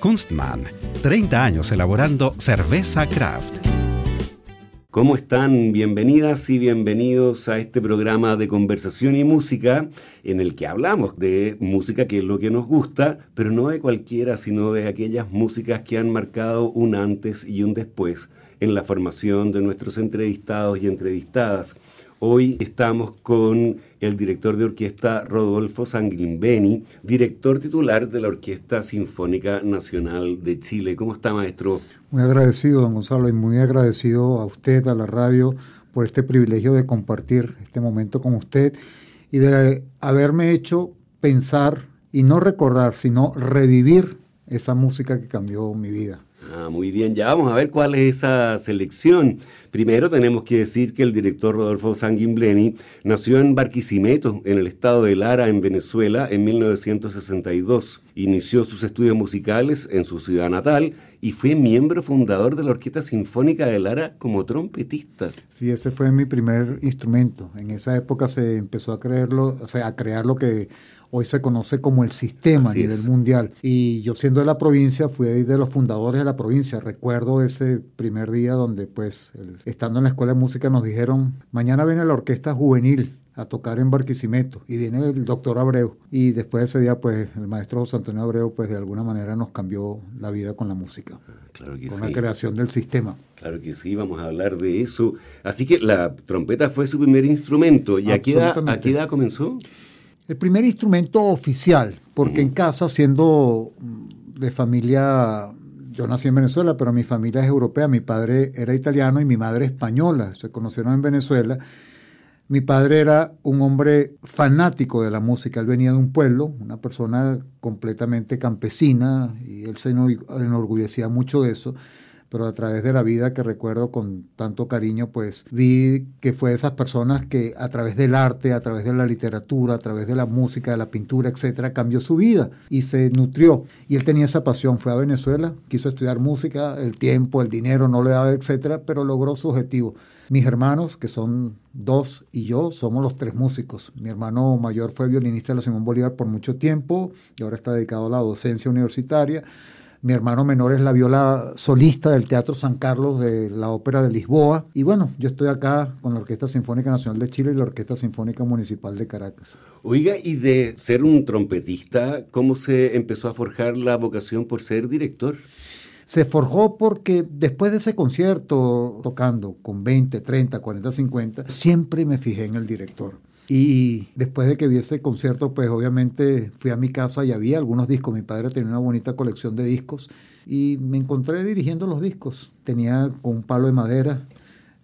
Kunstmann, 30 años elaborando cerveza craft. ¿Cómo están? Bienvenidas y bienvenidos a este programa de conversación y música en el que hablamos de música que es lo que nos gusta, pero no de cualquiera, sino de aquellas músicas que han marcado un antes y un después en la formación de nuestros entrevistados y entrevistadas. Hoy estamos con el director de orquesta Rodolfo Sanguimbeni, director titular de la Orquesta Sinfónica Nacional de Chile. ¿Cómo está, maestro? Muy agradecido, don Gonzalo, y muy agradecido a usted, a la radio, por este privilegio de compartir este momento con usted y de haberme hecho pensar y no recordar, sino revivir esa música que cambió mi vida. Ah, muy bien, ya vamos a ver cuál es esa selección. Primero tenemos que decir que el director Rodolfo Sanguimbleni nació en Barquisimeto, en el estado de Lara, en Venezuela, en 1962. Inició sus estudios musicales en su ciudad natal y fue miembro fundador de la Orquesta Sinfónica de Lara como trompetista. Sí, ese fue mi primer instrumento. En esa época se empezó a a crear lo que hoy se conoce como el sistema a nivel mundial. Y yo siendo de la provincia, fui de los fundadores de la provincia. Recuerdo ese primer día donde pues estando en la escuela de música nos dijeron, mañana viene la orquesta juvenil a tocar en Barquisimeto y viene el doctor Abreu y después de ese día pues el maestro José Antonio Abreu pues de alguna manera nos cambió la vida con la música claro que con la creación del sistema. Claro que sí vamos a hablar de eso. Así que la trompeta fue su primer instrumento. Y a qué edad comenzó el primer instrumento oficial, porque en casa, siendo de familia, yo nací en Venezuela, pero mi familia es europea, mi padre era italiano y mi madre española, se conocieron en Venezuela. Mi padre era un hombre fanático de la música, él venía de un pueblo, una persona completamente campesina, y él se enorgullecía mucho de eso pero a través de la vida que recuerdo con tanto cariño, pues vi que fue esas personas que a través del arte, a través de la literatura, a través de la música, de la pintura, etcétera, cambió su vida y se nutrió. Y él tenía esa pasión, fue a Venezuela, quiso estudiar música, el tiempo, el dinero no le daba, etcétera, pero logró su objetivo. Mis hermanos, que son dos, y yo somos los tres músicos. Mi hermano mayor fue violinista de la Simón Bolívar por mucho tiempo y ahora está dedicado a la docencia universitaria. Mi hermano menor es la viola solista del Teatro San Carlos de la Ópera de Lisboa. Y bueno, yo estoy acá con la Orquesta Sinfónica Nacional de Chile y la Orquesta Sinfónica Municipal de Caracas. Oiga, y de ser un trompetista, ¿cómo se empezó a forjar la vocación por ser director? Se forjó porque después de ese concierto, tocando con 20, 30, 40, 50, siempre me fijé en el director. Y después de que vi ese concierto, pues obviamente fui a mi casa y había algunos discos. Mi padre tenía una bonita colección de discos y me encontré dirigiendo los discos. Tenía con un palo de madera.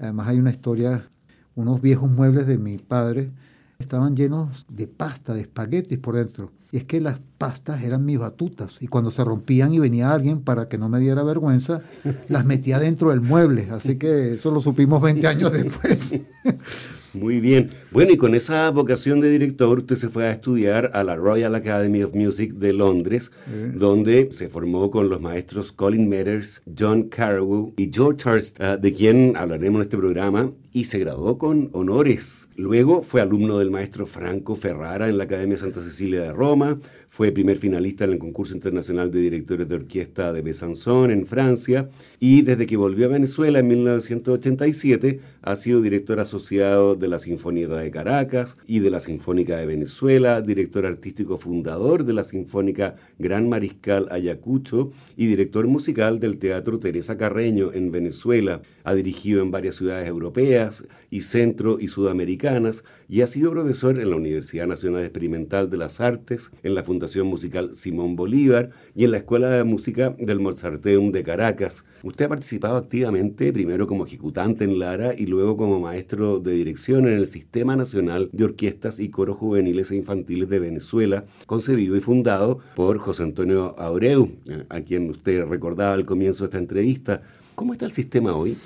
Además hay una historia, unos viejos muebles de mi padre estaban llenos de pasta, de espaguetis por dentro. Y es que las pastas eran mis batutas. Y cuando se rompían y venía alguien para que no me diera vergüenza, las metía dentro del mueble. Así que eso lo supimos 20 años después. Muy bien. Bueno, y con esa vocación de director, usted se fue a estudiar a la Royal Academy of Music de Londres, donde se formó con los maestros Colin Metters, John Carreyrou y George Hurst, de quien hablaremos en este programa, y se graduó con honores. Luego fue alumno del maestro Franco Ferrara en la Academia Santa Cecilia de Roma, fue primer finalista en el concurso internacional de directores de orquesta de Besançon en Francia y desde que volvió a Venezuela en 1987 ha sido director asociado de la Sinfónica de Caracas y de la Sinfónica de Venezuela, director artístico fundador de la Sinfónica Gran Mariscal Ayacucho y director musical del Teatro Teresa Carreño en Venezuela. Ha dirigido en varias ciudades europeas y centro y sudamericanas y ha sido profesor en la Universidad Nacional Experimental de las Artes, en la Fundación Musical Simón Bolívar y en la Escuela de Música del Mozarteum de Caracas. Usted ha participado activamente, primero como ejecutante en Lara y luego como maestro de dirección en el Sistema Nacional de Orquestas y Coros Juveniles e Infantiles de Venezuela, concebido y fundado por José Antonio Abreu, a quien usted recordaba al comienzo de esta entrevista. ¿Cómo está el sistema hoy?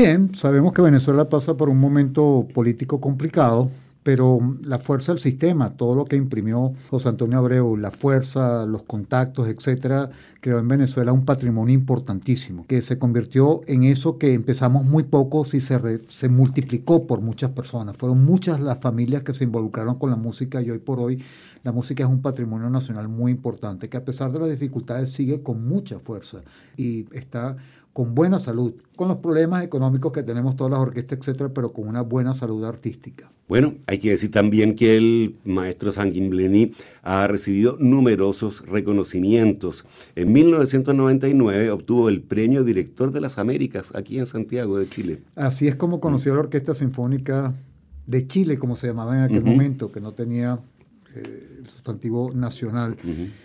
Bien, sabemos que Venezuela pasa por un momento político complicado, pero la fuerza del sistema, todo lo que imprimió José Antonio Abreu, la fuerza, los contactos, etcétera, creó en Venezuela un patrimonio importantísimo, que se convirtió en eso que empezamos muy pocos y se, se multiplicó por muchas personas. Fueron muchas las familias que se involucraron con la música y hoy por hoy la música es un patrimonio nacional muy importante, que a pesar de las dificultades sigue con mucha fuerza y está con buena salud, con los problemas económicos que tenemos todas las orquestas, etcétera, pero con una buena salud artística. Bueno, hay que decir también que el maestro Sanguimbleni ha recibido numerosos reconocimientos. En 1999 obtuvo el premio Director de las Américas aquí en Santiago de Chile. Así es como conoció la Orquesta Sinfónica de Chile, como se llamaba en aquel momento, que no tenía eh, sustantivo nacional.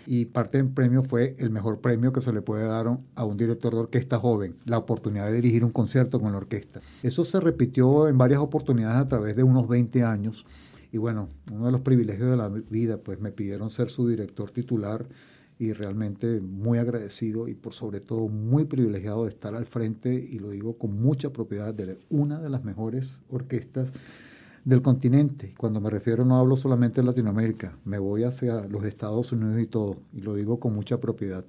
Y parte del premio fue el mejor premio que se le puede dar a un director de orquesta joven, la oportunidad de dirigir un concierto con la orquesta. Eso se repitió en varias oportunidades a través de unos 20 años. Y bueno, uno de los privilegios de la vida, pues me pidieron ser su director titular y realmente muy agradecido y por sobre todo muy privilegiado de estar al frente y lo digo con mucha propiedad de una de las mejores orquestas del continente. Cuando me refiero no hablo solamente de Latinoamérica, me voy hacia los Estados Unidos y todo, y lo digo con mucha propiedad.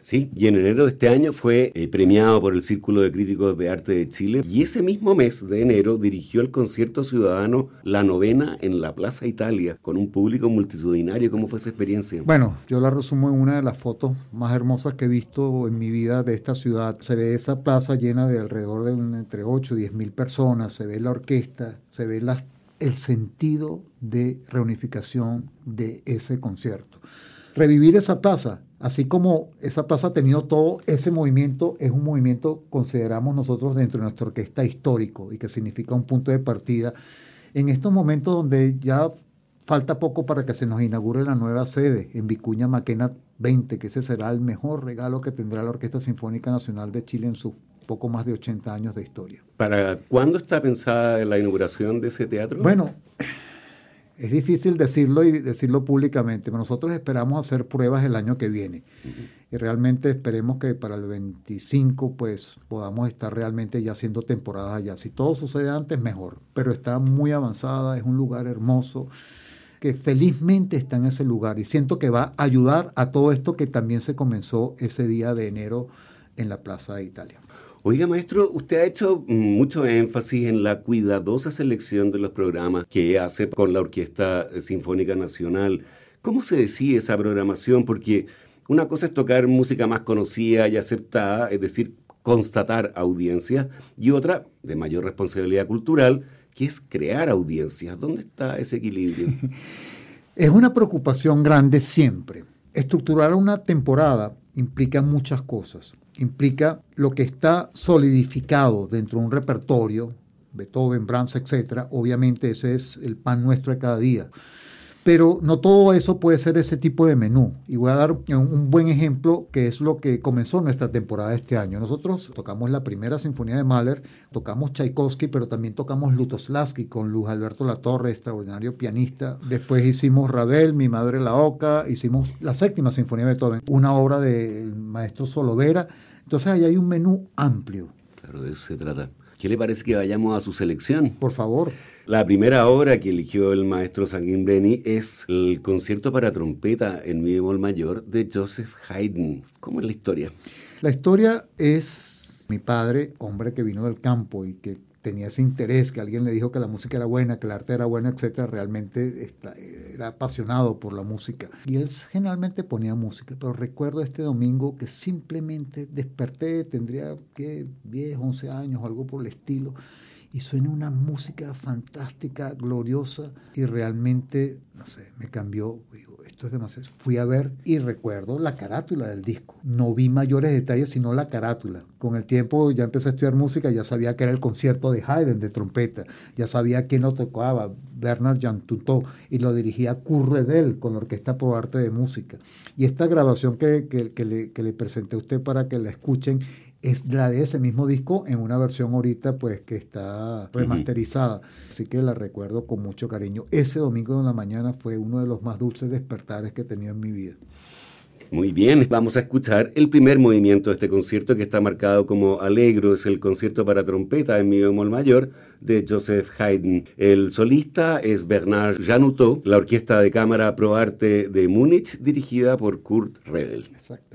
Sí, y en enero de este año fue eh, premiado por el Círculo de Críticos de Arte de Chile y ese mismo mes de enero dirigió el concierto ciudadano La Novena en la Plaza Italia con un público multitudinario. ¿Cómo fue esa experiencia? Bueno, yo la resumo en una de las fotos más hermosas que he visto en mi vida de esta ciudad. Se ve esa plaza llena de alrededor de entre 8 y 10 mil personas, se ve la orquesta, se ve las el sentido de reunificación de ese concierto. Revivir esa plaza, así como esa plaza ha tenido todo ese movimiento, es un movimiento, consideramos nosotros dentro de nuestra orquesta histórico y que significa un punto de partida. En estos momentos donde ya falta poco para que se nos inaugure la nueva sede en Vicuña Maquena 20, que ese será el mejor regalo que tendrá la Orquesta Sinfónica Nacional de Chile en su poco más de 80 años de historia. ¿Para cuándo está pensada la inauguración de ese teatro? Bueno, es difícil decirlo y decirlo públicamente, pero nosotros esperamos hacer pruebas el año que viene. Y realmente esperemos que para el 25 pues podamos estar realmente ya haciendo temporadas allá. Si todo sucede antes, mejor. Pero está muy avanzada, es un lugar hermoso que felizmente está en ese lugar y siento que va a ayudar a todo esto que también se comenzó ese día de enero en la Plaza de Italia. Oiga, maestro, usted ha hecho mucho énfasis en la cuidadosa selección de los programas que hace con la Orquesta Sinfónica Nacional. ¿Cómo se decide esa programación? Porque una cosa es tocar música más conocida y aceptada, es decir, constatar audiencias, y otra, de mayor responsabilidad cultural, que es crear audiencias. ¿Dónde está ese equilibrio? es una preocupación grande siempre. Estructurar una temporada implica muchas cosas implica lo que está solidificado dentro de un repertorio, Beethoven, Brahms, etc. Obviamente ese es el pan nuestro de cada día. Pero no todo eso puede ser ese tipo de menú. Y voy a dar un buen ejemplo que es lo que comenzó nuestra temporada este año. Nosotros tocamos la primera sinfonía de Mahler, tocamos Tchaikovsky, pero también tocamos Lutoslavski con Luz Alberto Latorre, extraordinario pianista. Después hicimos Ravel, Mi Madre la Oca, hicimos la séptima sinfonía de Beethoven, una obra del maestro Solovera. Entonces ahí hay un menú amplio. Claro, de eso se trata. ¿Qué le parece que vayamos a su selección? Por favor. La primera obra que eligió el maestro Sanguin Beni es el concierto para trompeta en mi bemol mayor de Joseph Haydn. ¿Cómo es la historia? La historia es mi padre, hombre que vino del campo y que tenía ese interés, que alguien le dijo que la música era buena, que el arte era bueno, etcétera, realmente era apasionado por la música. Y él generalmente ponía música, pero recuerdo este domingo que simplemente desperté, tendría que 10, 11 años o algo por el estilo, y suena una música fantástica, gloriosa, y realmente, no sé, me cambió, esto es demasiado. Fui a ver y recuerdo la carátula del disco. No vi mayores detalles, sino la carátula. Con el tiempo ya empecé a estudiar música, ya sabía que era el concierto de Haydn de trompeta, ya sabía quién lo tocaba, Bernard Jan Tutó, y lo dirigía Curredel con la Orquesta Pro Arte de Música. Y esta grabación que, que, le, que le presenté a usted para que la escuchen es la de ese mismo disco en una versión ahorita pues que está remasterizada. Así que la recuerdo con mucho cariño. Ese domingo de la mañana fue uno de los más dulces despertares que he tenido en mi vida. Muy bien, vamos a escuchar el primer movimiento de este concierto que está marcado como Alegro, es el concierto para trompeta en mi bemol mayor de Joseph Haydn. El solista es Bernard Janutot, la orquesta de cámara Pro Arte de Múnich dirigida por Kurt Redel. Exactamente.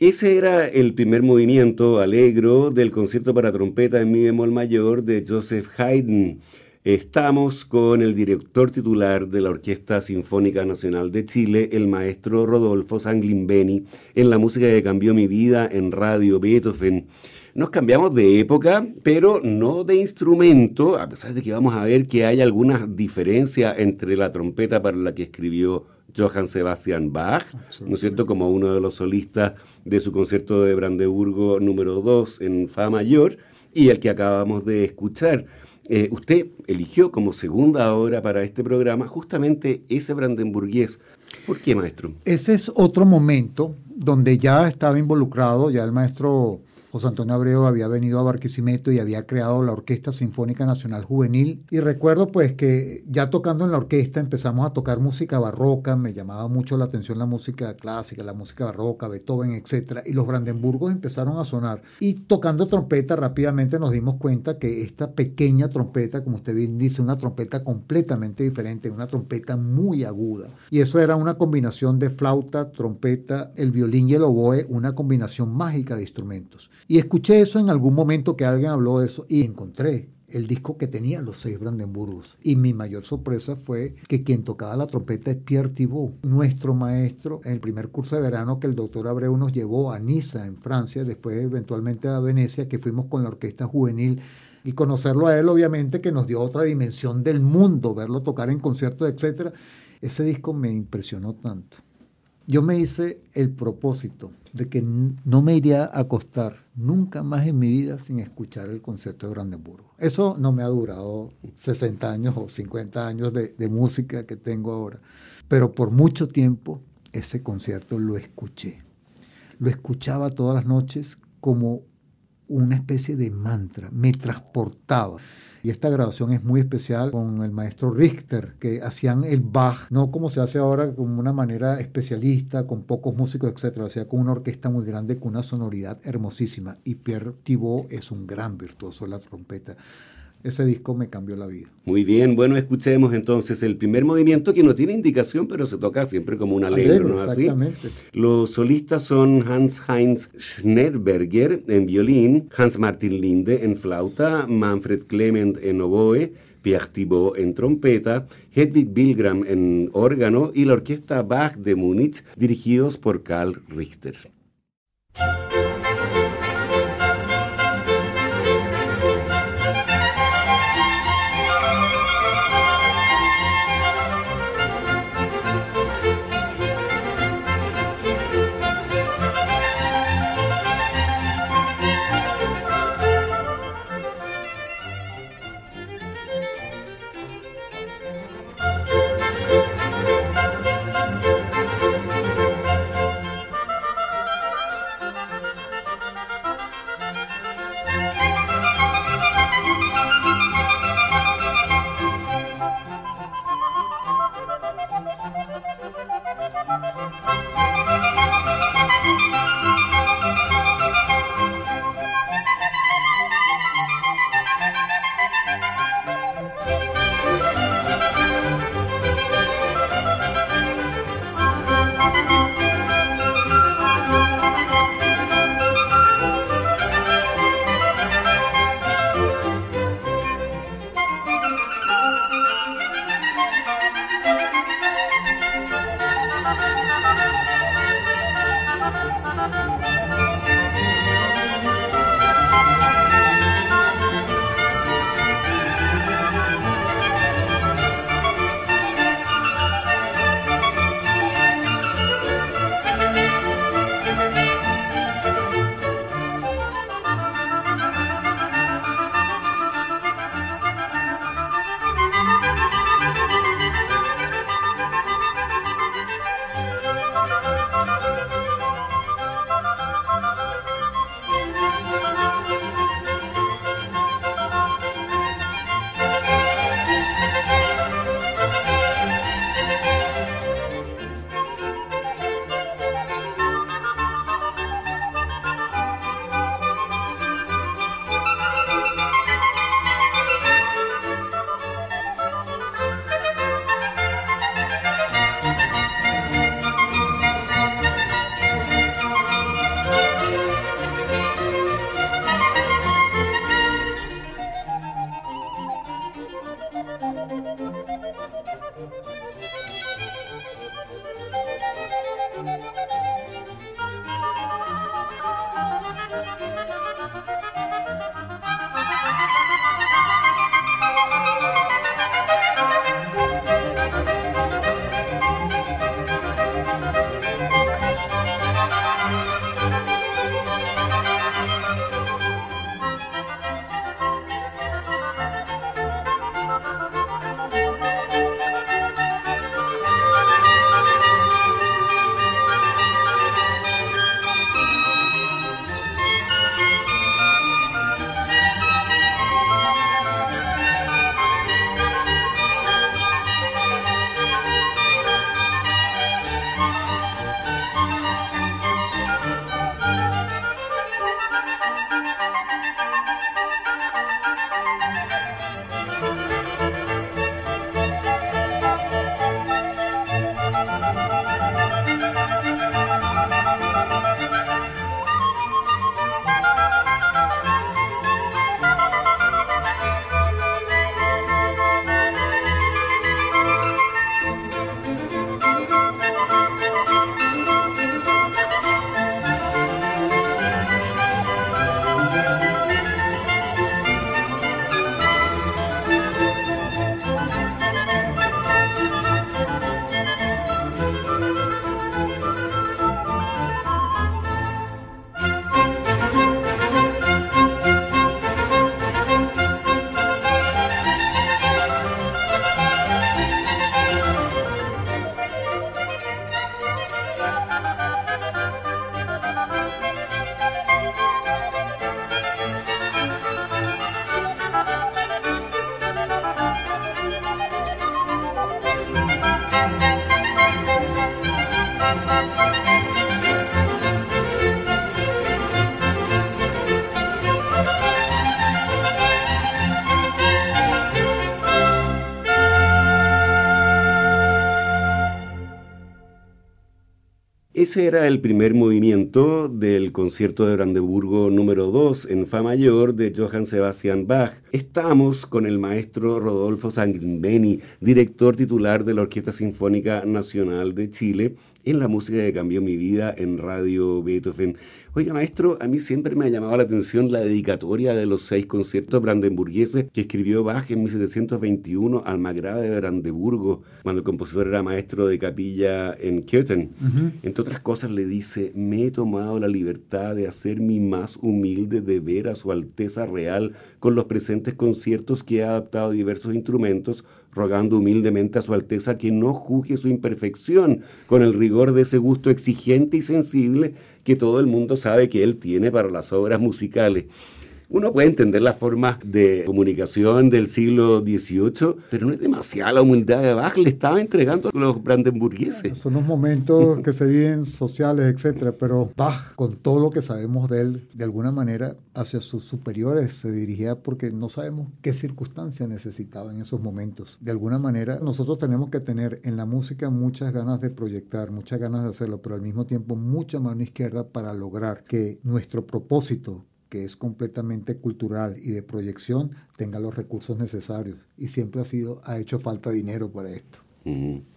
Ese era el primer movimiento alegro del concierto para trompeta en mi bemol mayor de Joseph Haydn. Estamos con el director titular de la Orquesta Sinfónica Nacional de Chile, el maestro Rodolfo Sanglimbeni, en la música que cambió mi vida en Radio Beethoven. Nos cambiamos de época, pero no de instrumento, a pesar de que vamos a ver que hay algunas diferencias entre la trompeta para la que escribió Johann Sebastian Bach, ¿no es cierto?, como uno de los solistas de su concierto de Brandeburgo número 2 en Fa mayor, y el que acabamos de escuchar. Eh, usted eligió como segunda obra para este programa justamente ese brandenburgués. ¿Por qué, maestro? Ese es otro momento donde ya estaba involucrado, ya el maestro José Antonio Abreu había venido a Barquisimeto y había creado la Orquesta Sinfónica Nacional Juvenil. Y recuerdo pues que ya tocando en la orquesta empezamos a tocar música barroca, me llamaba mucho la atención la música clásica, la música barroca, Beethoven, etc. Y los Brandenburgos empezaron a sonar. Y tocando trompeta rápidamente nos dimos cuenta que esta pequeña trompeta, como usted bien dice, una trompeta completamente diferente, una trompeta muy aguda. Y eso era una combinación de flauta, trompeta, el violín y el oboe, una combinación mágica de instrumentos. Y escuché eso en algún momento que alguien habló de eso y encontré el disco que tenía los seis Brandenburgos. Y mi mayor sorpresa fue que quien tocaba la trompeta es Pierre Thibault, nuestro maestro en el primer curso de verano que el doctor Abreu nos llevó a Niza, en Francia, después eventualmente a Venecia, que fuimos con la orquesta juvenil. Y conocerlo a él, obviamente, que nos dio otra dimensión del mundo, verlo tocar en conciertos, etc. Ese disco me impresionó tanto. Yo me hice el propósito de que no me iría a acostar nunca más en mi vida sin escuchar el concierto de Brandenburgo. Eso no me ha durado 60 años o 50 años de, de música que tengo ahora, pero por mucho tiempo ese concierto lo escuché. Lo escuchaba todas las noches como una especie de mantra, me transportaba. Y esta grabación es muy especial con el maestro Richter, que hacían el Bach, no como se hace ahora, como una manera especialista, con pocos músicos, etc. O sea, con una orquesta muy grande, con una sonoridad hermosísima. Y Pierre Thibault es un gran virtuoso de la trompeta ese disco me cambió la vida. Muy bien, bueno, escuchemos entonces el primer movimiento que no tiene indicación, pero se toca siempre como un alegro, ¿no así? Exactamente. Los solistas son Hans-Heinz Schnerberger en violín, Hans-Martin Linde en flauta, Manfred Clement en oboe, Pierre Thibault en trompeta, Hedwig Bilgram en órgano y la orquesta Bach de Múnich, dirigidos por Karl Richter. Ese era el primer movimiento del concierto de Brandeburgo número 2 en Fa mayor de Johann Sebastian Bach. Estamos con el maestro Rodolfo Sanguinbeni, director titular de la Orquesta Sinfónica Nacional de Chile, en la música que cambió mi vida en Radio Beethoven. Oiga, maestro, a mí siempre me ha llamado la atención la dedicatoria de los seis conciertos brandenburgueses que escribió Bach en 1721 al Margrave de Brandeburgo, cuando el compositor era maestro de capilla en Köthen. Entre otras cosas le dice, me he tomado la libertad de hacer mi más humilde deber a su Alteza Real con los presentes conciertos que he adaptado diversos instrumentos rogando humildemente a Su Alteza que no juzgue su imperfección con el rigor de ese gusto exigente y sensible que todo el mundo sabe que él tiene para las obras musicales. Uno puede entender las formas de comunicación del siglo XVIII, pero no es demasiada la humildad de Bach, le estaba entregando a los brandenburgueses. Son unos momentos que se viven sociales, etcétera, pero Bach, con todo lo que sabemos de él, de alguna manera hacia sus superiores se dirigía porque no sabemos qué circunstancias necesitaba en esos momentos. De alguna manera, nosotros tenemos que tener en la música muchas ganas de proyectar, muchas ganas de hacerlo, pero al mismo tiempo mucha mano izquierda para lograr que nuestro propósito que es completamente cultural y de proyección, tenga los recursos necesarios. Y siempre ha sido, ha hecho falta dinero para esto.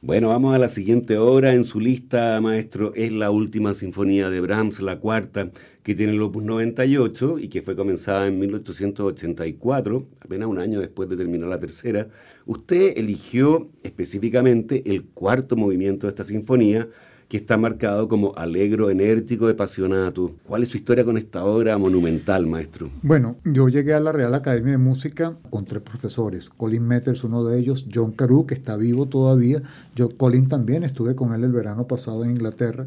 Bueno, vamos a la siguiente obra en su lista, maestro. Es la última sinfonía de Brahms, la cuarta, que tiene el opus 98 y que fue comenzada en 1884, apenas un año después de terminar la tercera. Usted eligió específicamente el cuarto movimiento de esta sinfonía, que está marcado como alegro, enérgico, apasionado. ¿Cuál es su historia con esta obra monumental, maestro? Bueno, yo llegué a la Real Academia de Música con tres profesores. Colin Metters, uno de ellos, John Carew, que está vivo todavía. Yo, Colin también, estuve con él el verano pasado en Inglaterra.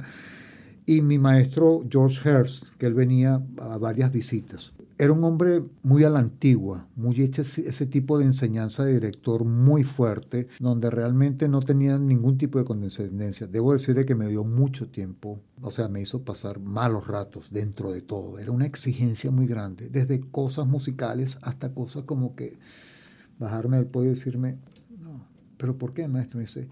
Y mi maestro George Hurst, que él venía a varias visitas era un hombre muy a la antigua, muy hecho ese tipo de enseñanza de director muy fuerte, donde realmente no tenía ningún tipo de condescendencia. Debo decirle que me dio mucho tiempo, o sea, me hizo pasar malos ratos dentro de todo. Era una exigencia muy grande, desde cosas musicales hasta cosas como que bajarme del podio y decirme, no, pero ¿por qué, maestro? Me dice,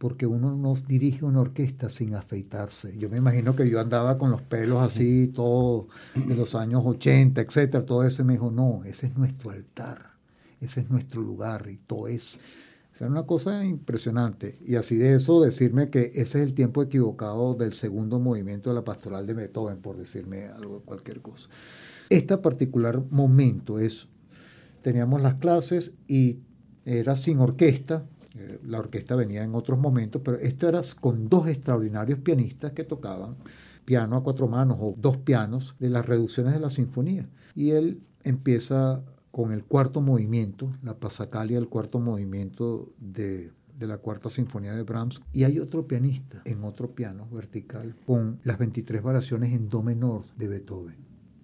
porque uno no dirige una orquesta sin afeitarse. Yo me imagino que yo andaba con los pelos así, todo de los años 80, etcétera, todo eso, y me dijo, no, ese es nuestro altar, ese es nuestro lugar, y todo es... O una cosa impresionante. Y así de eso, decirme que ese es el tiempo equivocado del segundo movimiento de la pastoral de Beethoven, por decirme algo, cualquier cosa. Este particular momento es, teníamos las clases y era sin orquesta, eh, la orquesta venía en otros momentos, pero esto era con dos extraordinarios pianistas que tocaban piano a cuatro manos o dos pianos de las reducciones de la sinfonía. Y él empieza con el cuarto movimiento, la pasacalia del cuarto movimiento de, de, la cuarta sinfonía de Brahms, y hay otro pianista en otro piano vertical con las 23 variaciones en do menor de Beethoven.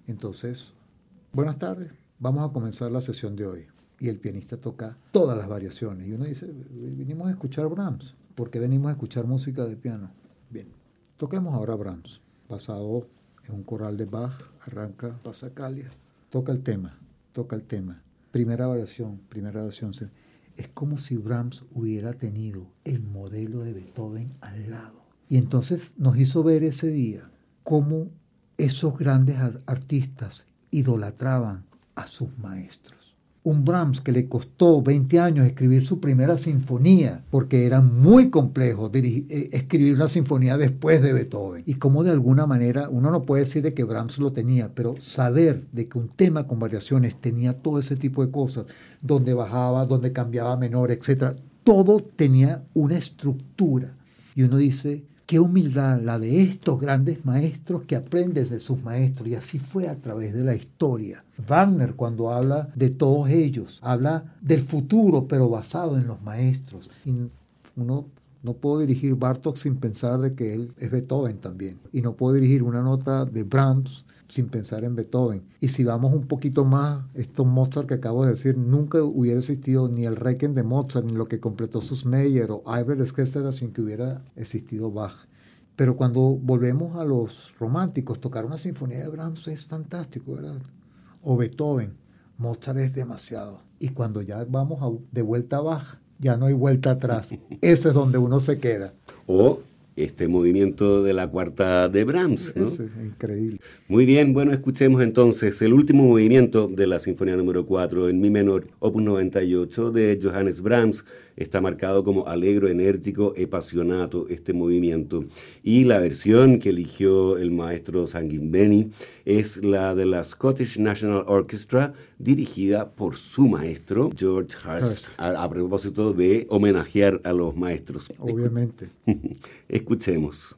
Entonces, buenas tardes, vamos a comenzar la sesión de hoy y el pianista toca todas las variaciones. Y uno dice, vinimos a escuchar Brahms, porque venimos a escuchar música de piano. Bien, toquemos ahora Brahms, basado en un coral de Bach, arranca Pasacalia, toca el tema, toca el tema. Primera variación, primera variación. Es como si Brahms hubiera tenido el modelo de Beethoven al lado. Y entonces nos hizo ver ese día cómo esos grandes artistas idolatraban a sus maestros un Brahms que le costó 20 años escribir su primera sinfonía, porque era muy complejo eh, escribir una sinfonía después de Beethoven. Y como de alguna manera, uno no puede decir de que Brahms lo tenía, pero saber de que un tema con variaciones tenía todo ese tipo de cosas, donde bajaba, donde cambiaba menor, etc., todo tenía una estructura. Y uno dice, Qué humildad la de estos grandes maestros que aprendes de sus maestros. Y así fue a través de la historia. Wagner cuando habla de todos ellos, habla del futuro, pero basado en los maestros. Y uno no puedo dirigir Bartok sin pensar de que él es Beethoven también. Y no puedo dirigir una nota de Brahms sin pensar en Beethoven. Y si vamos un poquito más, esto Mozart que acabo de decir, nunca hubiera existido ni el Requiem de Mozart, ni lo que completó Susmeyer o Albert Schweitzer sin que hubiera existido Bach. Pero cuando volvemos a los románticos, tocar una sinfonía de Brahms es fantástico, ¿verdad? O Beethoven, Mozart es demasiado. Y cuando ya vamos de vuelta a Bach, ya no hay vuelta atrás. Ese es donde uno se queda. O este movimiento de la cuarta de Brahms. ¿no? Es increíble. Muy bien, bueno, escuchemos entonces el último movimiento de la Sinfonía número 4 en Mi menor, opus 98 de Johannes Brahms. Está marcado como alegro, enérgico, apasionado este movimiento. Y la versión que eligió el maestro Sanguinbeni es la de la Scottish National Orchestra, dirigida por su maestro, George Hurst, a, a propósito de homenajear a los maestros. Obviamente. Escuchemos.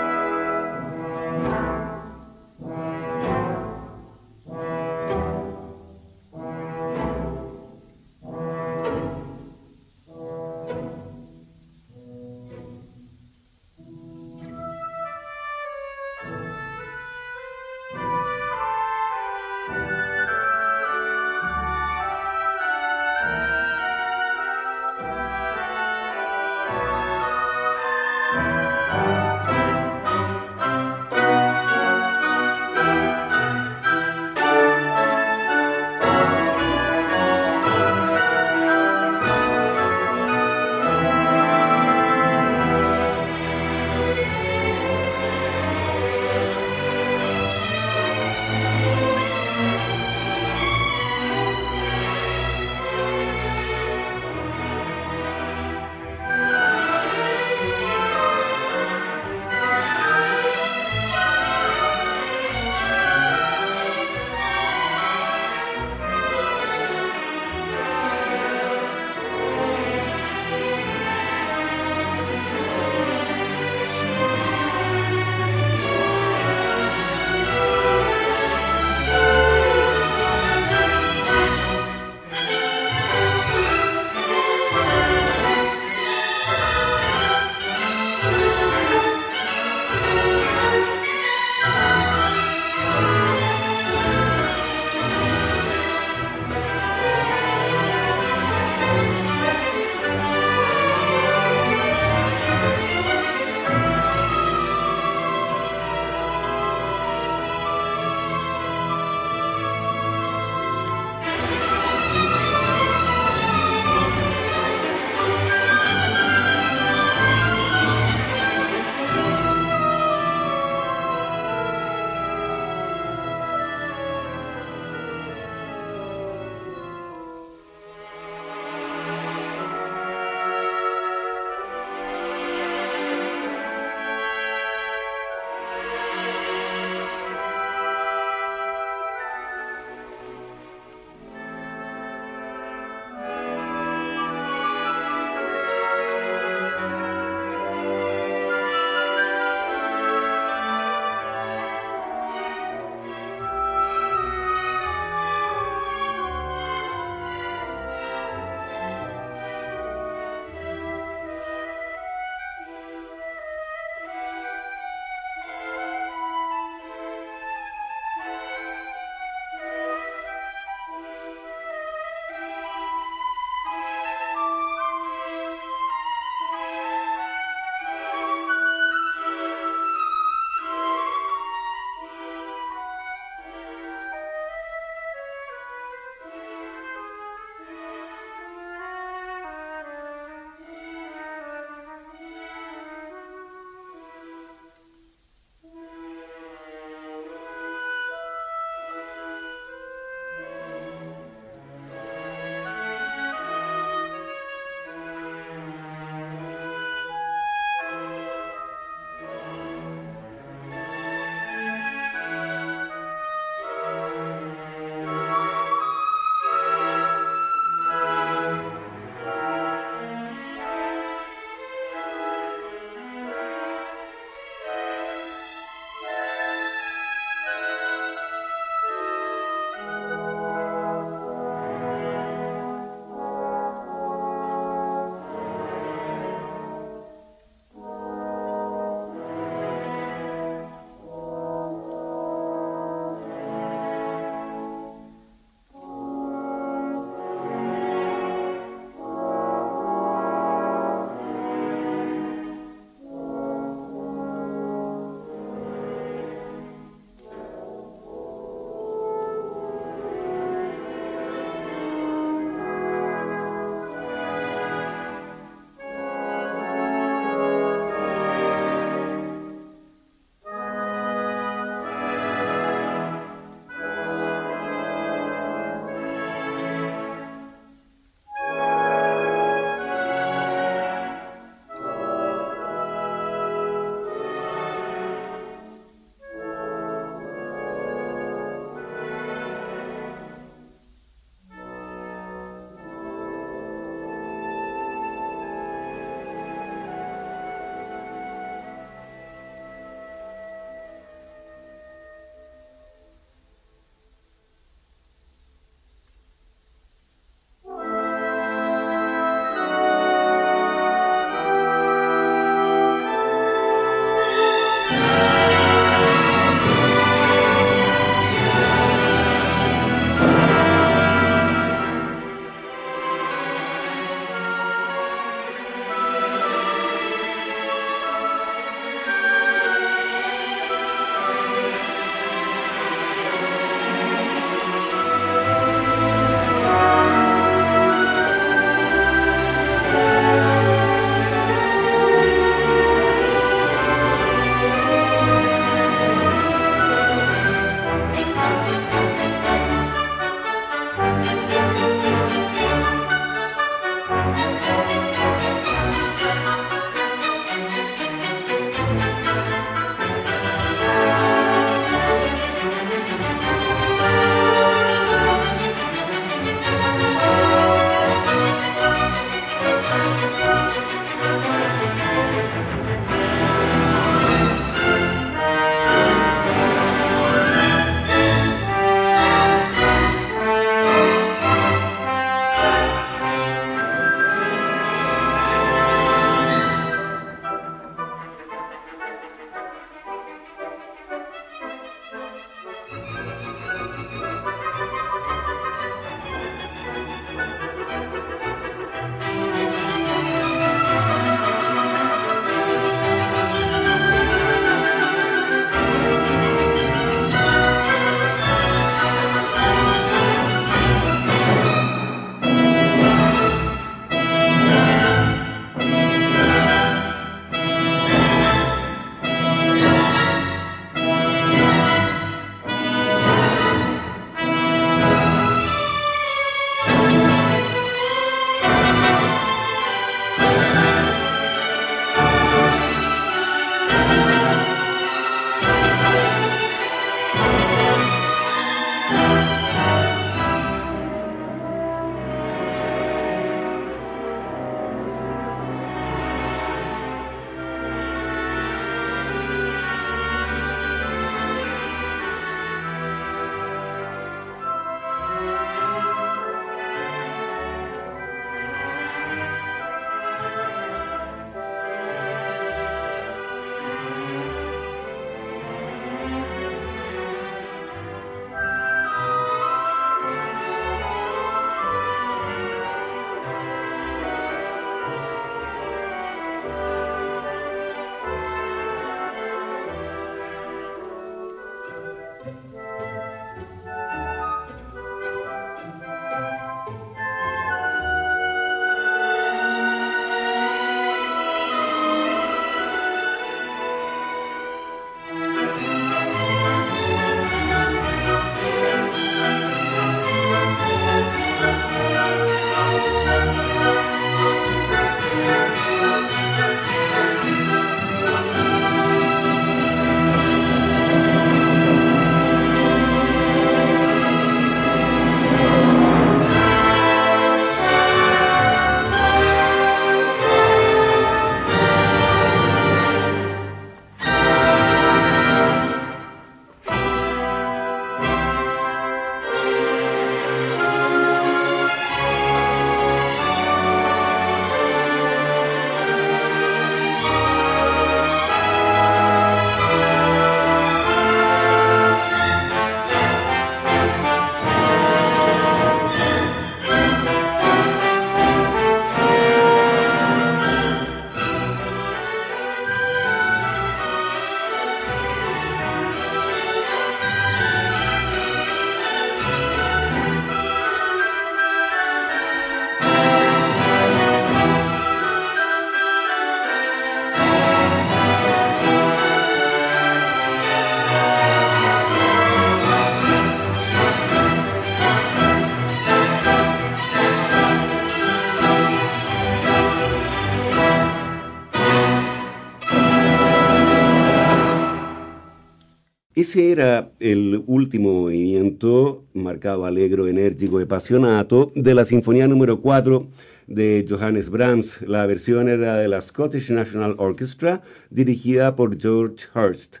Ese era el último movimiento, marcado alegro, enérgico y apasionato, de la Sinfonía número 4 de Johannes Brahms. La versión era de la Scottish National Orchestra, dirigida por George Hurst.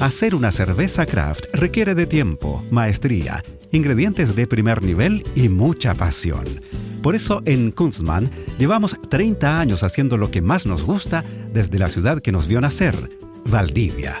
Hacer una cerveza craft requiere de tiempo, maestría, ingredientes de primer nivel y mucha pasión. Por eso en Kunstmann llevamos 30 años haciendo lo que más nos gusta desde la ciudad que nos vio nacer, Valdivia.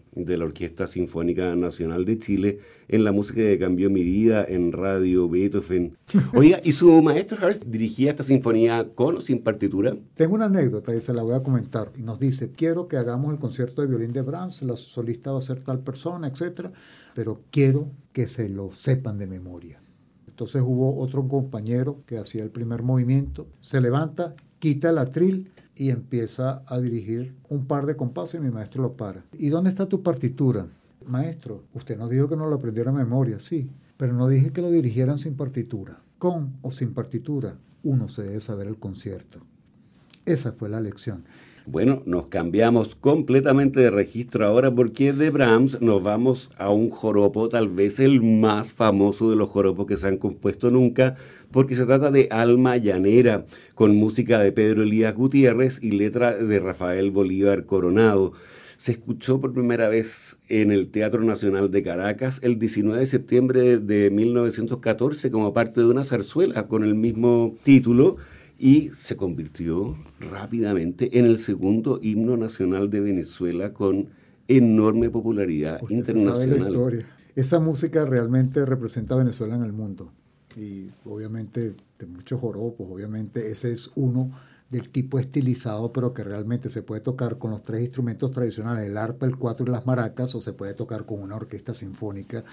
de la Orquesta Sinfónica Nacional de Chile en la música que cambió mi vida en Radio Beethoven. Oiga, ¿y su maestro Harris dirigía esta sinfonía con o sin partitura? Tengo una anécdota y se la voy a comentar. Nos dice, quiero que hagamos el concierto de violín de Brahms, la solista va a ser tal persona, etcétera, pero quiero que se lo sepan de memoria. Entonces hubo otro compañero que hacía el primer movimiento, se levanta quita el atril y empieza a dirigir un par de compases y mi maestro lo para. ¿Y dónde está tu partitura? Maestro, usted nos dijo que no lo aprendiera a memoria, sí, pero no dije que lo dirigieran sin partitura. Con o sin partitura, uno se debe saber el concierto. Esa fue la lección. Bueno, nos cambiamos completamente de registro ahora porque de Brahms nos vamos a un joropo, tal vez el más famoso de los joropos que se han compuesto nunca, porque se trata de Alma Llanera, con música de Pedro Elías Gutiérrez y letra de Rafael Bolívar Coronado. Se escuchó por primera vez en el Teatro Nacional de Caracas el 19 de septiembre de 1914 como parte de una zarzuela con el mismo título y se convirtió rápidamente en el segundo himno nacional de Venezuela con enorme popularidad internacional. Esa música realmente representa a Venezuela en el mundo y obviamente de muchos joropos, obviamente ese es uno del tipo estilizado, pero que realmente se puede tocar con los tres instrumentos tradicionales, el arpa, el cuatro y las maracas, o se puede tocar con una orquesta sinfónica.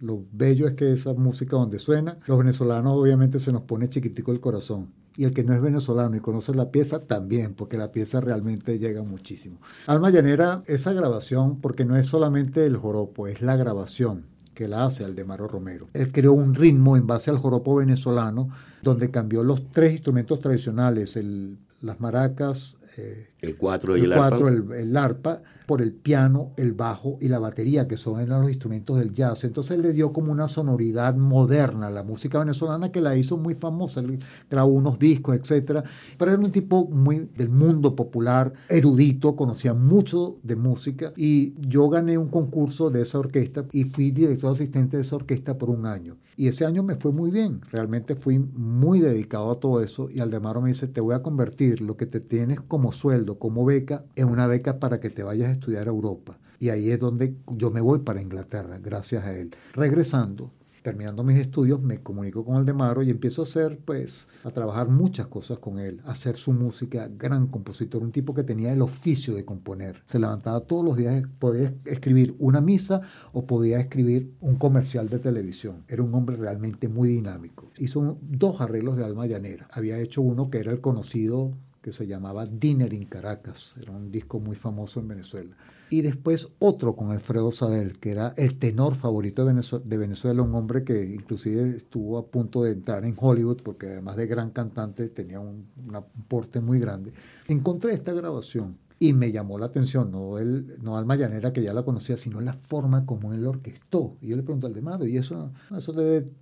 Lo bello es que esa música donde suena, los venezolanos obviamente se nos pone chiquitico el corazón y el que no es venezolano y conoce la pieza también, porque la pieza realmente llega muchísimo. Alma Llanera, esa grabación, porque no es solamente el joropo, es la grabación que la hace Aldemaro Romero. Él creó un ritmo en base al joropo venezolano, donde cambió los tres instrumentos tradicionales, el, las maracas, eh, el cuatro y el, arpa. el, arpa, por el piano, el bajo y la batería, que son los instrumentos del jazz. Entonces le dio como una sonoridad moderna a la música venezolana que la hizo muy famosa. Él grabó unos discos, etcétera. Pero era un tipo muy del mundo popular, erudito, conocía mucho de música. Y yo gané un concurso de esa orquesta y fui director asistente de esa orquesta por un año. Y ese año me fue muy bien. Realmente fui muy dedicado a todo eso. Y Aldemaro me dice, te voy a convertir lo que te tienes como sueldo como beca en una beca para que te vayas a estudiar a Europa. Y ahí es donde yo me voy para Inglaterra, gracias a él. Regresando, terminando mis estudios, me comunico con Aldemaro y empiezo a hacer, pues, a trabajar muchas cosas con él, hacer su música, gran compositor, un tipo que tenía el oficio de componer. Se levantaba todos los días, podía escribir una misa o podía escribir un comercial de televisión. Era un hombre realmente muy dinámico. Hizo dos arreglos de Alma Llanera. Había hecho uno que era el conocido que se llamaba Dinner in Caracas, era un disco muy famoso en Venezuela. Y después otro con Alfredo Sadel, que era el tenor favorito de Venezuela, un hombre que inclusive estuvo a punto de entrar en Hollywood, porque además de gran cantante tenía un, un porte muy grande. Encontré esta grabación y me llamó la atención, no, el, no Alma Llanera, que ya la conocía, sino la forma como él orquestó. Y yo le pregunto al Demaro, y eso, eso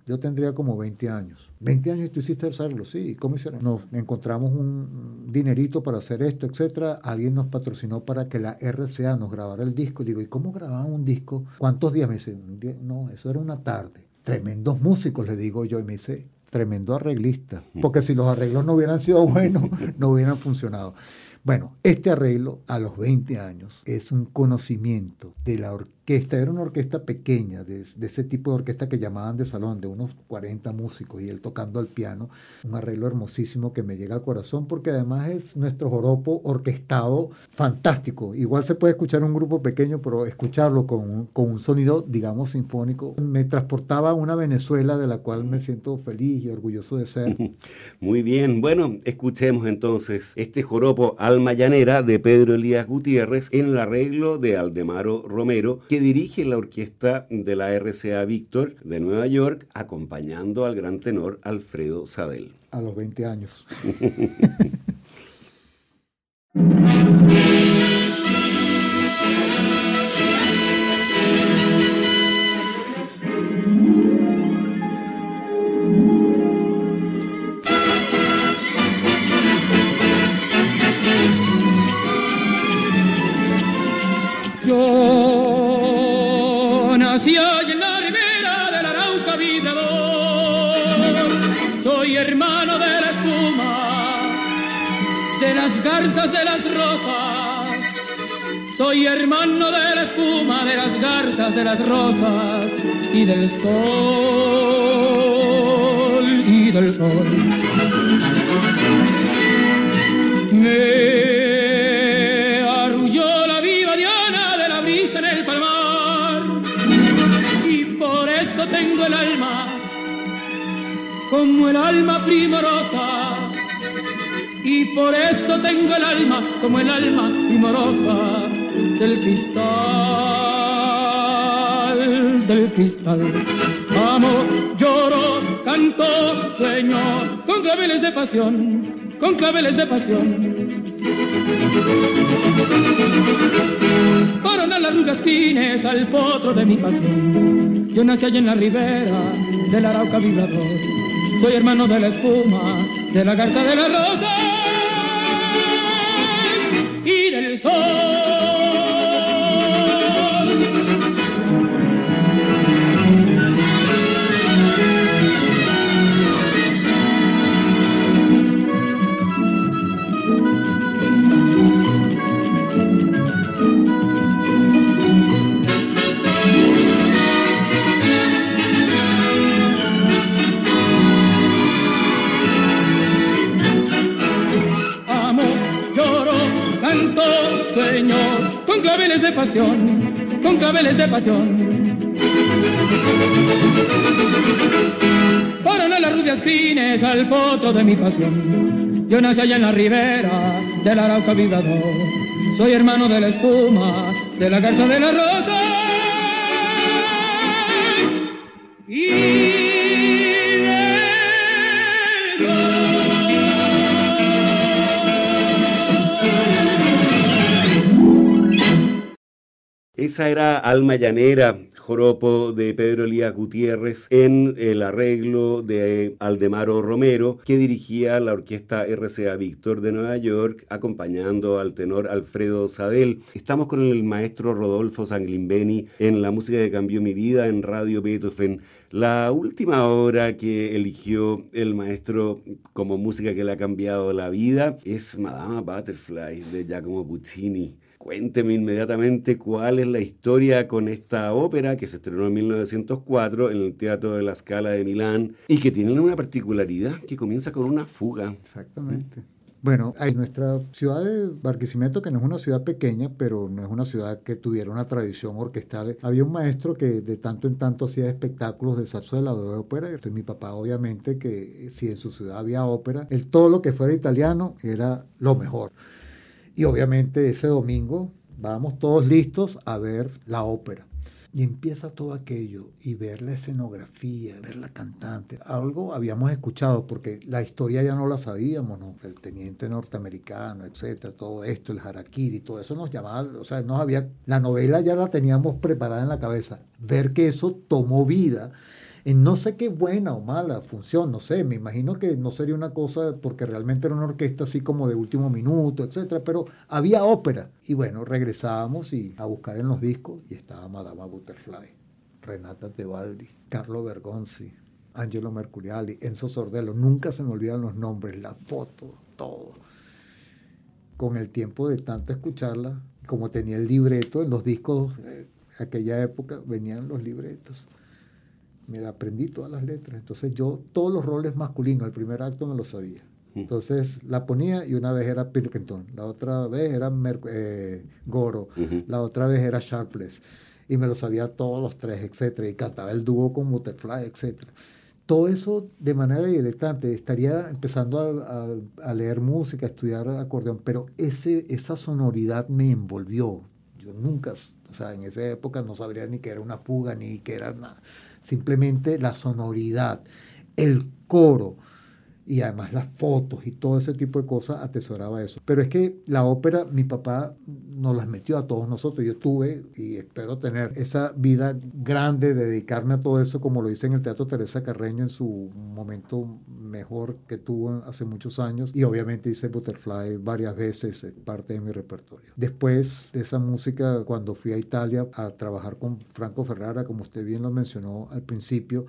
yo tendría como 20 años. 20 años y tú hiciste el sí. ¿Cómo hicieron? Nos encontramos un dinerito para hacer esto, etcétera. Alguien nos patrocinó para que la RCA nos grabara el disco. Y digo, ¿y cómo grababan un disco? ¿Cuántos días? Me dice, no, eso era una tarde. Tremendos músicos, le digo yo. Y me dice, tremendo arreglista. Porque si los arreglos no hubieran sido buenos, no hubieran funcionado. Bueno, este arreglo a los 20 años es un conocimiento de la orquesta orquesta, era una orquesta pequeña, de, ese tipo de orquesta que llamaban de salón, de unos 40 músicos, y él tocando al piano, un arreglo hermosísimo que me llega al corazón, porque además es nuestro joropo orquestado fantástico. Igual se puede escuchar un grupo pequeño, pero escucharlo con, con un sonido, digamos, sinfónico, me transportaba a una Venezuela de la cual me siento feliz y orgulloso de ser. Muy bien, bueno, escuchemos entonces este joropo Alma Llanera de Pedro Elías Gutiérrez en el arreglo de Aldemaro Romero, que dirige la orquesta de la RCA Víctor de Nueva York, acompañando al gran tenor Alfredo Sadel. A los 20 años. de las rosas y del sol y del sol. Me arrulló la viva diana de la brisa en el palmar y por eso tengo el alma como el alma primorosa y por eso tengo el alma como el alma primorosa del cristal, del cristal. Amo, lloro, canto, sueño, con claveles de pasión, con claveles de pasión. Coronan las rugasquines al potro de mi pasión. Yo nací allí en la ribera del Arauca vibrador. Soy hermano de la espuma, de la garza de la rosa y del sol. Pasión, con claveles de pasión. Fueron a las rubias fines al potro de mi pasión. Yo nací allá en la ribera del Arauca vibrador. Soy hermano de la espuma, de la garza de la rosa. Esa era Alma Llanera, joropo de Pedro Elías Gutiérrez en el arreglo de Aldemaro Romero, que dirigía la orquesta RCA Víctor de Nueva York, acompañando al tenor Alfredo Sadel. Estamos con el maestro Rodolfo Sanglimbeni en la música que cambió mi vida en Radio Beethoven. La última obra que eligió el maestro como música que le ha cambiado la vida es Madama Butterfly de Giacomo Puccini. Cuénteme inmediatamente cuál es la historia con esta ópera que se estrenó en 1904 en el Teatro de la Scala de Milán y que tiene una particularidad que comienza con una fuga. Exactamente. Bueno, en nuestra ciudad de Barquisimeto, que no es una ciudad pequeña, pero no es una ciudad que tuviera una tradición orquestal, había un maestro que de tanto en tanto hacía espectáculos de zarzuela de ópera. Entonces mi papá, obviamente, que si en su ciudad había ópera, el todo lo que fuera italiano era lo mejor. Y obviamente ese domingo vamos todos listos a ver la ópera. Y empieza todo aquello y ver la escenografía, ver la cantante. Algo habíamos escuchado porque la historia ya no la sabíamos. El teniente norteamericano, etcétera, todo esto, el harakiri, todo eso nos llamaba, o sea, nos había, la novela ya la teníamos preparada en la cabeza. Ver que eso tomó vida en no sé qué buena o mala función, no sé, me imagino que no sería una cosa porque realmente era una orquesta así como de último minuto, etcétera, pero había ópera. Y bueno, regresábamos y a buscar en los discos y estaba Madama Butterfly, Renata Tebaldi, Carlo Bergonzi, Angelo Mercuriali, Enzo Sordello, nunca se me olvidan los nombres, la foto, todo. Con el tiempo de tanto escucharla, como tenía el libreto en los discos, eh, aquella época venían los libretos. Me aprendí todas las letras. Entonces yo todos los roles masculinos, el primer acto me lo sabía. Mm. Entonces la ponía y una vez era Pilkington, la otra vez era eh, Goro, la otra vez era Sharpless. Y me lo sabía todos los tres, etcétera. Y cantaba el dúo con Butterfly, etcétera todo eso de manera diletante. Estaría empezando a, leer música, a estudiar acordeón, pero ese, esa sonoridad me envolvió. Yo nunca, o sea, en esa época no sabría ni que era una fuga, ni que era nada. Simplemente la sonoridad, el coro, y además las fotos y todo ese tipo de cosas atesoraba eso. Pero es que la ópera, mi papá nos las metió a todos nosotros. Yo tuve y espero tener esa vida grande, dedicarme a todo eso, como lo hice en el Teatro Teresa Carreño en su momento mejor que tuvo hace muchos años. Y obviamente hice Butterfly varias veces, parte de mi repertorio. Después de esa música, cuando fui a Italia a trabajar con Franco Ferrara, como usted bien lo mencionó al principio,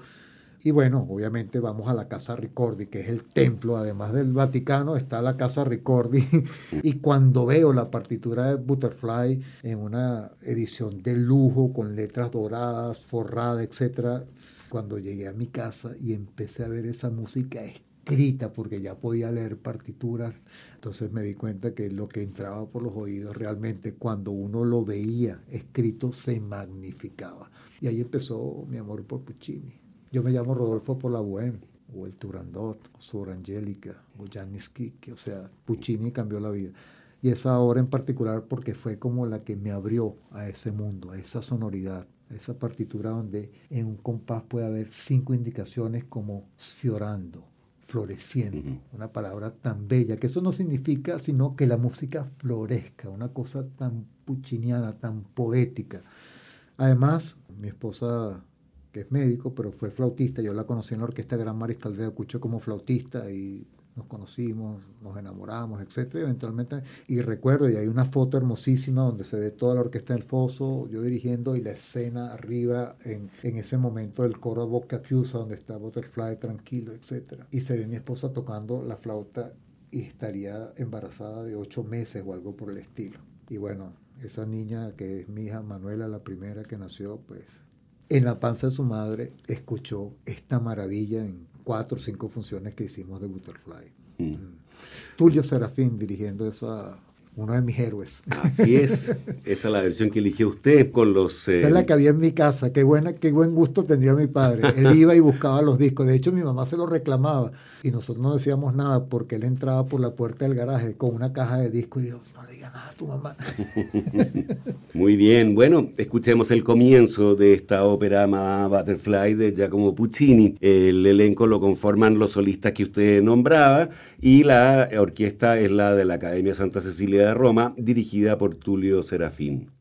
y bueno, obviamente vamos a la Casa Ricordi, que es el templo, además del Vaticano, está la Casa Ricordi. y cuando veo la partitura de Butterfly en una edición de lujo, con letras doradas, forrada, etc., cuando llegué a mi casa y empecé a ver esa música escrita, porque ya podía leer partituras, entonces me di cuenta que lo que entraba por los oídos realmente cuando uno lo veía escrito se magnificaba. Y ahí empezó mi amor por Puccini. Yo me llamo Rodolfo por la Bohème, o el Turandot, o Sor Angélica, o Giannis Kiki, o sea, Puccini cambió la vida. Y esa obra en particular porque fue como la que me abrió a ese mundo, a esa sonoridad, a esa partitura donde en un compás puede haber cinco indicaciones como sfiorando, floreciendo, una palabra tan bella, que eso no significa sino que la música florezca, una cosa tan pucciniana, tan poética. Además, mi esposa que es médico, pero fue flautista. Yo la conocí en la Orquesta Gran Mariscal de Acucho como flautista y nos conocimos, nos enamoramos, etcétera, eventualmente. Y recuerdo, y hay una foto hermosísima donde se ve toda la orquesta del foso, yo dirigiendo, y la escena arriba en, en ese momento del coro Boca Chiusa, donde está Butterfly tranquilo, etcétera. Y se ve mi esposa tocando la flauta y estaría embarazada de ocho meses o algo por el estilo. Y bueno, esa niña que es mi hija Manuela, la primera que nació, pues en la panza de su madre escuchó esta maravilla en cuatro o cinco funciones que hicimos de Butterfly. Mm. Mm. Tulio Serafín dirigiendo esa uno de mis héroes. Así es, esa es la versión que eligió usted con los... Esa es la eh, que había en mi casa, qué, buena, qué buen gusto tendría mi padre. Él iba y buscaba los discos, de hecho mi mamá se los reclamaba y nosotros no decíamos nada porque él entraba por la puerta del garaje con una caja de discos y yo, tu mamá. Muy bien, bueno, escuchemos el comienzo de esta ópera llamada Butterfly de Giacomo Puccini. El elenco lo conforman los solistas que usted nombraba y la orquesta es la de la Academia Santa Cecilia de Roma, dirigida por Tulio Serafín.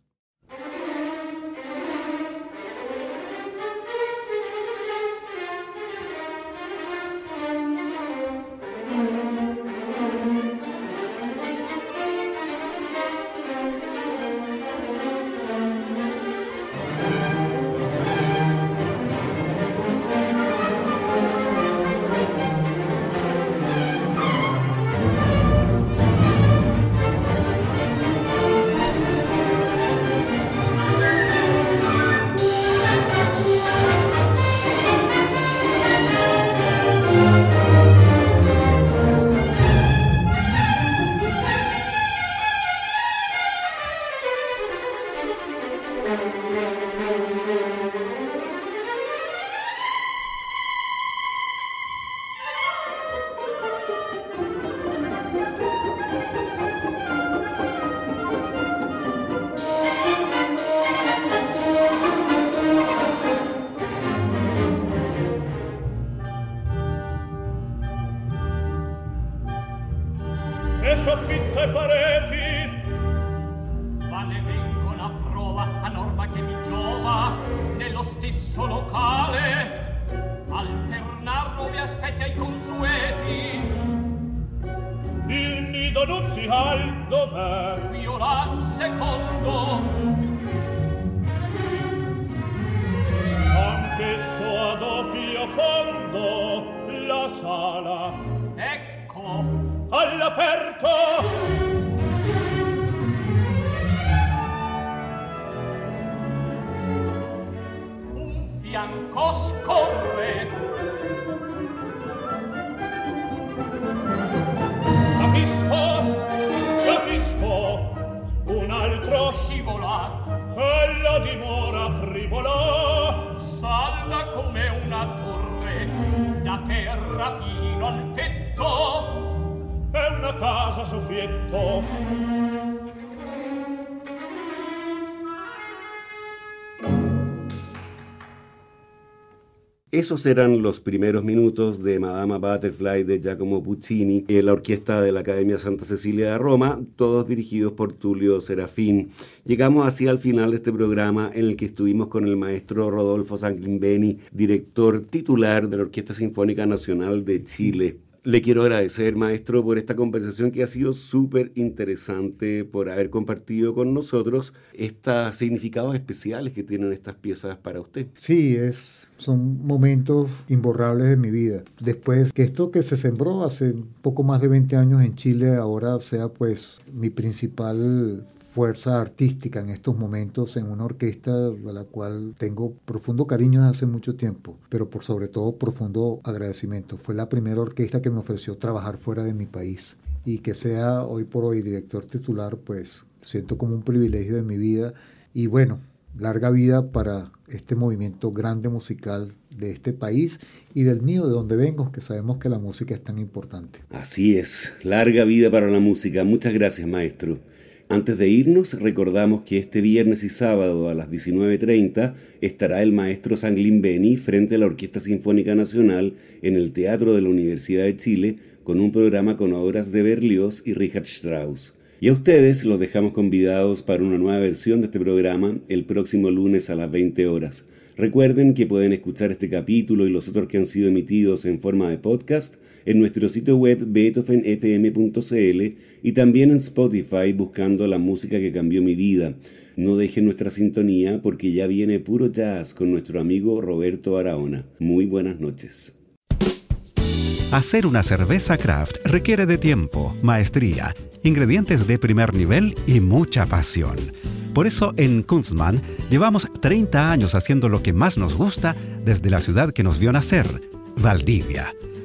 aperto. Esos eran los primeros minutos de Madama Butterfly de Giacomo Puccini y la orquesta de la Academia Santa Cecilia de Roma, todos dirigidos por Tulio Serafín. Llegamos así al final de este programa en el que estuvimos con el maestro Rodolfo Sanglimbeni, director titular de la Orquesta Sinfónica Nacional de Chile. Le quiero agradecer, maestro, por esta conversación que ha sido súper interesante, por haber compartido con nosotros estos significados especiales que tienen estas piezas para usted. Sí, es son momentos imborrables de mi vida. Después que esto que se sembró hace poco más de 20 años en Chile ahora sea pues mi principal fuerza artística en estos momentos en una orquesta a la cual tengo profundo cariño desde hace mucho tiempo, pero por sobre todo profundo agradecimiento. Fue la primera orquesta que me ofreció trabajar fuera de mi país y que sea hoy por hoy director titular, pues siento como un privilegio de mi vida y bueno, larga vida para este movimiento grande musical de este país y del mío, de donde vengo, que sabemos que la música es tan importante. Así es, larga vida para la música. Muchas gracias, maestro. Antes de irnos, recordamos que este viernes y sábado a las 19.30 estará el maestro Sanglin Beni frente a la Orquesta Sinfónica Nacional en el Teatro de la Universidad de Chile con un programa con obras de Berlioz y Richard Strauss. Y a ustedes los dejamos convidados para una nueva versión de este programa el próximo lunes a las 20 horas. Recuerden que pueden escuchar este capítulo y los otros que han sido emitidos en forma de podcast en nuestro sitio web beethovenfm.cl y también en Spotify buscando la música que cambió mi vida. No dejen nuestra sintonía porque ya viene puro jazz con nuestro amigo Roberto Araona. Muy buenas noches. Hacer una cerveza craft requiere de tiempo, maestría, ingredientes de primer nivel y mucha pasión. Por eso en Kunstmann llevamos 30 años haciendo lo que más nos gusta desde la ciudad que nos vio nacer, Valdivia.